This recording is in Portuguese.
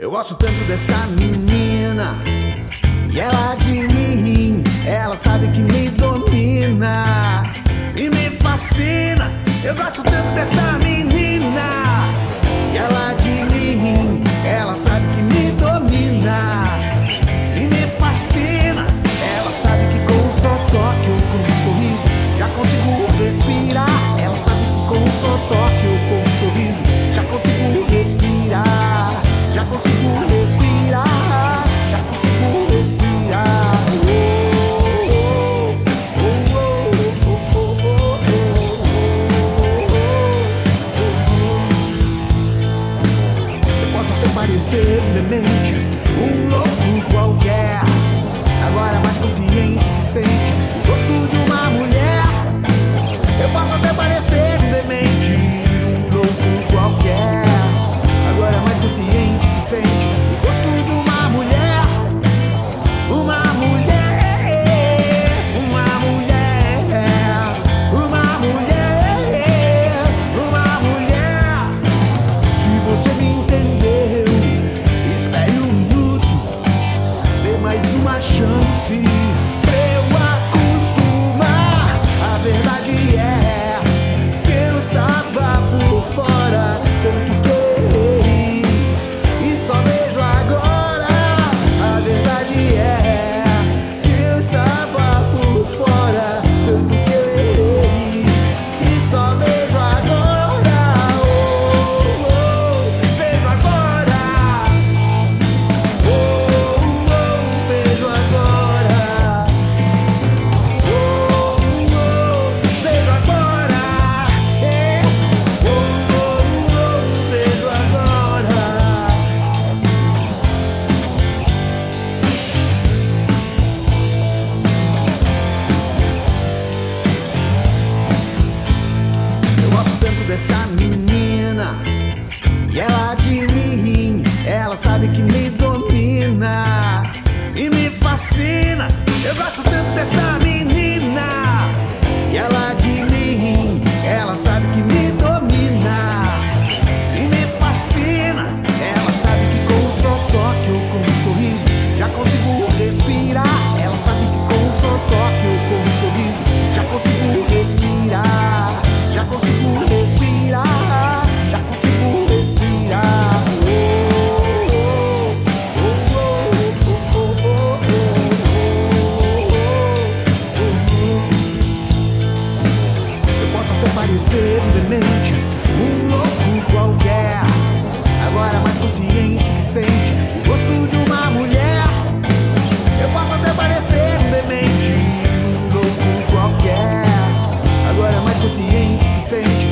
Eu gosto tanto dessa menina e ela de mim. Ela sabe que me domina e me fascina. Eu gosto tanto dessa menina e ela de mim. Ela sabe que me domina e me fascina. Ela sabe que com um só toque ou com um sorriso já consigo respirar. Ela sabe que com um só toque suddenly nature. essa menina. E ela serenamente, um louco qualquer. Agora mais consciente que sente o gosto de uma mulher. Eu posso até parecer um demente, um louco qualquer. Agora mais consciente que sente